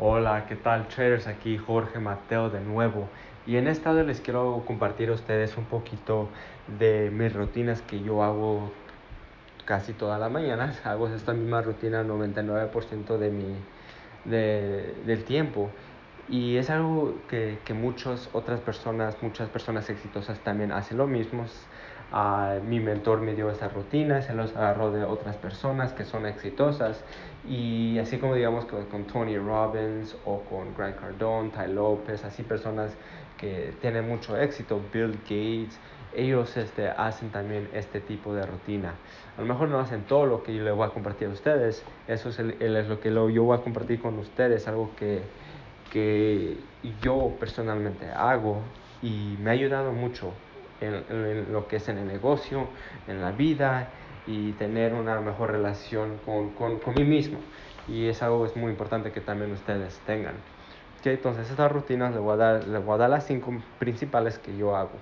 Hola, ¿qué tal traders? Aquí Jorge Mateo de nuevo. Y en esta vez les quiero compartir a ustedes un poquito de mis rutinas que yo hago casi todas las mañanas. Hago esta misma rutina 99% de mi, del tiempo. Y es algo que, que muchas otras personas, muchas personas exitosas también hacen lo mismo. Uh, mi mentor me dio esa rutina, se los agarró de otras personas que son exitosas y así como digamos con, con Tony Robbins o con Grant Cardone, Ty López, así personas que tienen mucho éxito, Bill Gates, ellos este, hacen también este tipo de rutina. A lo mejor no hacen todo lo que yo les voy a compartir a ustedes, eso es, el, es lo que lo, yo voy a compartir con ustedes, algo que, que yo personalmente hago y me ha ayudado mucho en, en, lo que es en el negocio, en la vida y tener una mejor relación con, con, con mí mismo. Y es algo es muy importante que también ustedes tengan. ¿Okay? Entonces estas rutinas les voy, a dar, les voy a dar las cinco principales que yo hago.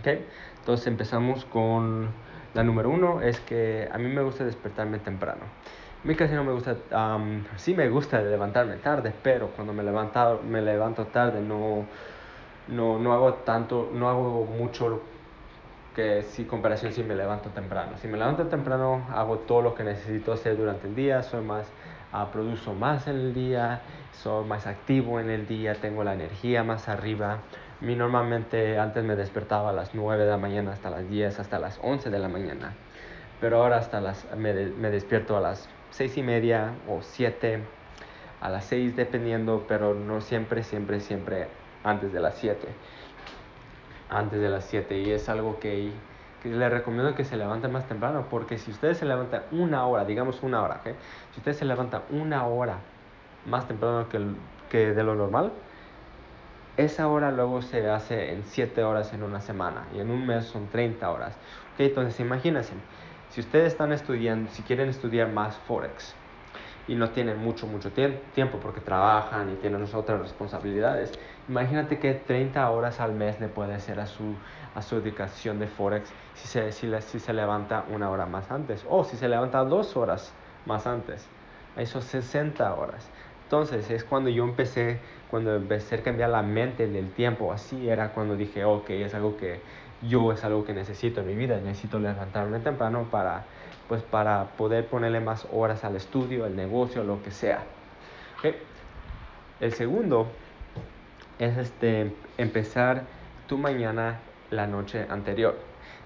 ¿Okay? Entonces empezamos con la número uno, es que a mí me gusta despertarme temprano. A mí casi no me gusta, um, sí me gusta levantarme tarde, pero cuando me, levanto, me levanto tarde no, no, no hago tanto, no hago mucho que si comparación si me levanto temprano. Si me levanto temprano hago todo lo que necesito hacer durante el día, soy más, uh, produzo más en el día, soy más activo en el día, tengo la energía más arriba. Mí normalmente antes me despertaba a las 9 de la mañana hasta las 10, hasta las 11 de la mañana. Pero ahora hasta las, me, me despierto a las 6 y media o 7, a las 6 dependiendo, pero no siempre, siempre, siempre antes de las 7. Antes de las 7 y es algo que, que recomiendo que se levanten más temprano porque si ustedes se levantan una hora, digamos una hora, ¿okay? si ustedes se levantan una hora más temprano que, que de lo normal, esa hora luego se hace en 7 horas en una semana y en un mes son 30 horas. ¿okay? Entonces imagínense, si ustedes están estudiando, si quieren estudiar más Forex, y no tienen mucho, mucho tiempo porque trabajan y tienen otras responsabilidades. Imagínate que 30 horas al mes le puede hacer a su, a su educación de Forex si se, si, si se levanta una hora más antes o si se levanta dos horas más antes. Eso 60 horas. Entonces es cuando yo empecé, cuando empecé a cambiar la mente del tiempo, así era cuando dije, ok, es algo que yo es algo que necesito en mi vida, necesito levantarme temprano para, pues para poder ponerle más horas al estudio, al negocio, lo que sea. El segundo es este, empezar tu mañana la noche anterior.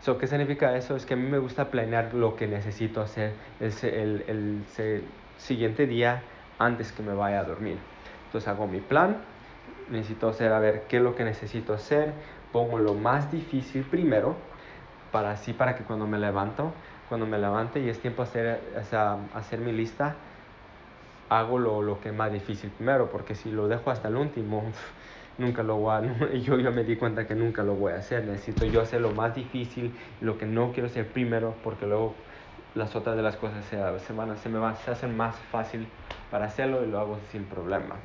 So, ¿Qué significa eso? Es que a mí me gusta planear lo que necesito hacer el, el, el, el siguiente día antes que me vaya a dormir. Entonces hago mi plan, necesito hacer a ver qué es lo que necesito hacer, pongo lo más difícil primero, para así para que cuando me levanto, cuando me levante y es tiempo hacer, hacer mi lista, hago lo, lo, que es más difícil primero, porque si lo dejo hasta el último, nunca lo voy a, yo ya me di cuenta que nunca lo voy a hacer, necesito yo hacer lo más difícil, lo que no quiero hacer primero, porque luego las otras de las cosas se, se, van, se me van, se hacen más fácil para hacerlo y lo hago sin problema.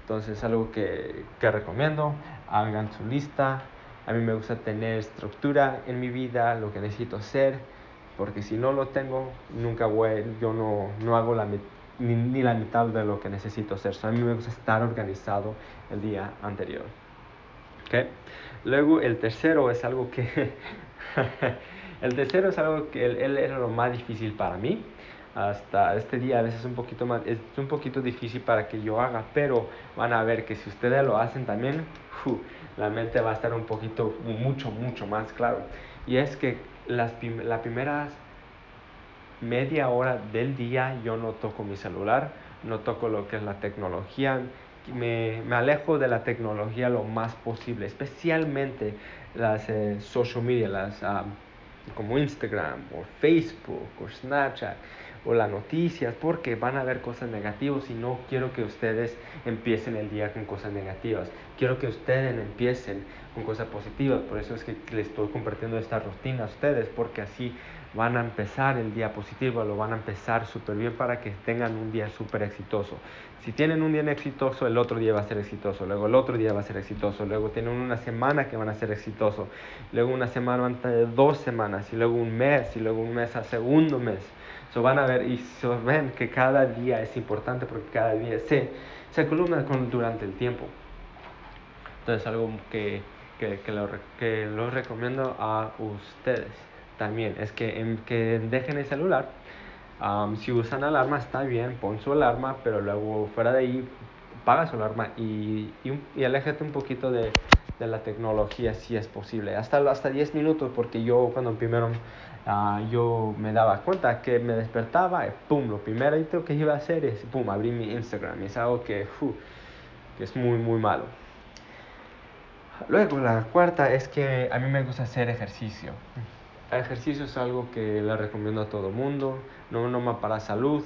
Entonces es algo que, que recomiendo, hagan su lista, a mí me gusta tener estructura en mi vida, lo que necesito hacer, porque si no lo tengo, nunca voy, yo no, no hago la, ni, ni, la mitad de lo que necesito hacer. So, a mí me gusta estar organizado el día anterior. ¿Okay? Luego el tercero es algo que... el tercero es algo que él, él era lo más difícil para mí hasta este día a veces es un poquito más es un poquito difícil para que yo haga pero van a ver que si ustedes lo hacen también la mente va a estar un poquito mucho mucho más claro. Y es que las la primeras media hora del día yo no toco mi celular no toco lo que es la tecnología. Me, me alejo de la tecnología lo más posible especialmente las eh, social media las um, como Instagram o Facebook o Snapchat o las noticias porque van a ver cosas negativas y no quiero que ustedes empiecen el día con cosas negativas. Quiero que ustedes empiecen con cosas positivas. Por eso es que les estoy compartiendo esta rutina a ustedes porque así van a empezar el día positivo, lo van a empezar súper bien para que tengan un día súper exitoso. Si tienen un día exitoso, el otro día va a ser exitoso, luego el otro día va a ser exitoso, luego tienen una semana que van a ser exitoso, luego una semana antes de dos semanas, y luego un mes, y luego un mes al segundo mes. So van a ver y so ven que cada día es importante porque cada día se, se columna con, durante el tiempo. Entonces algo que, que, que, lo, que los recomiendo a ustedes también es que, que dejen el celular. si usan alarma está bien, pon su alarma, pero luego fuera de ahí paga su alarma y, y, y aléjate un poquito de, de, la tecnología si es posible. Hasta, hasta 10 minutos porque yo cuando primero Uh, yo me daba cuenta que me despertaba y pum, lo primero que iba a hacer es pum, abrir mi Instagram. Y es algo que, que es muy, muy malo. Luego, la cuarta es que a mí me gusta hacer ejercicio. Ejercicio es algo que le recomiendo a todo mundo, no nomás para salud,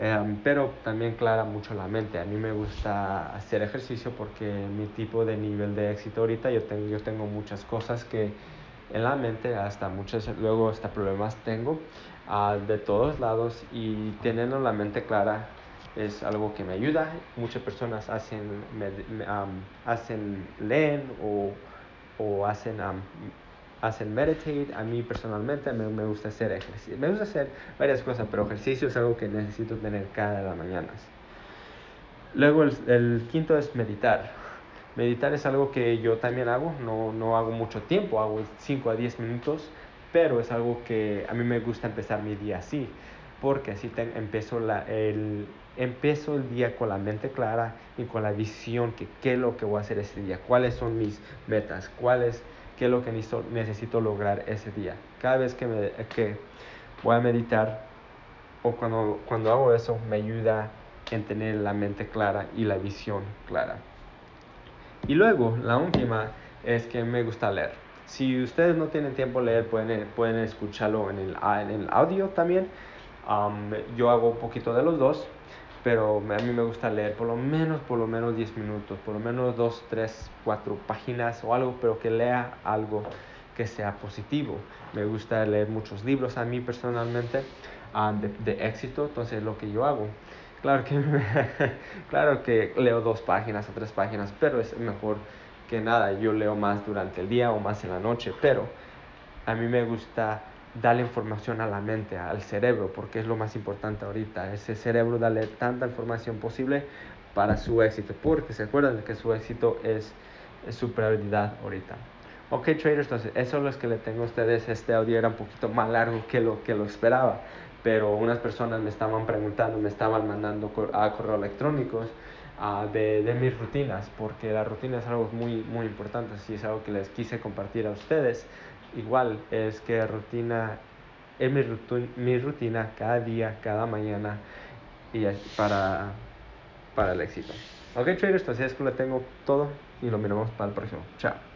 eh, pero también clara mucho la mente. A mí me gusta hacer ejercicio porque mi tipo de nivel de éxito ahorita, yo tengo, yo tengo muchas cosas que en la mente, hasta muchos, luego hasta problemas tengo uh, de todos lados y teniendo la mente clara es algo que me ayuda. Muchas personas hacen, me, um, hacen leen o, o hacen, um, hacen meditate. A mí personalmente me, me, gusta hacer ejercicio. Me gusta hacer varias cosas, pero ejercicio es algo que necesito tener cada las mañanas. Luego el, quinto es meditar. Meditar es algo que yo también hago, no, no hago mucho tiempo, hago 5 a 10 minutos, pero es algo que a mí me gusta empezar mi día así, porque así te, empiezo, la, el, empiezo el día con la mente clara y con la visión que qué es lo que voy a hacer ese día, cuáles son mis metas, cuáles, qué es lo que necesito, lograr ese día. Cada vez que, voy a meditar o cuando, hago eso me ayuda en tener la mente clara y la visión clara. Y luego, la última es que me gusta leer. Si ustedes no tienen tiempo de leer, pueden, pueden escucharlo en el, en el audio también. Um, yo hago un poquito de los dos, pero a mí me gusta leer por lo menos, por lo menos 10 minutos, por lo menos 2, 3, 4 páginas o algo, pero que lea algo que sea positivo. Me gusta leer muchos libros a mí personalmente um, de, de éxito, entonces lo que yo hago Claro que, claro que leo dos páginas o tres páginas, pero es mejor que nada. Yo leo más durante el día o más en la noche, pero a mí me gusta darle información a la mente, al cerebro, porque es lo más importante ahorita. Ese cerebro darle tanta información posible para su éxito, porque se acuerdan que su éxito es, su prioridad ahorita. Ok, traders, entonces eso es lo que le tengo a ustedes. Este audio era un poquito más largo que lo que lo esperaba pero unas personas me estaban preguntando, me estaban mandando a correo electrónicos uh, de, de, mis rutinas, porque la rutina es algo muy, muy importante, si es algo que les quise compartir a ustedes. Igual es que rutina es mi, rutina, mi rutina cada día, cada mañana y para, para el éxito. Ok, traders, entonces es que lo tengo todo y lo miramos para el próximo. Chao.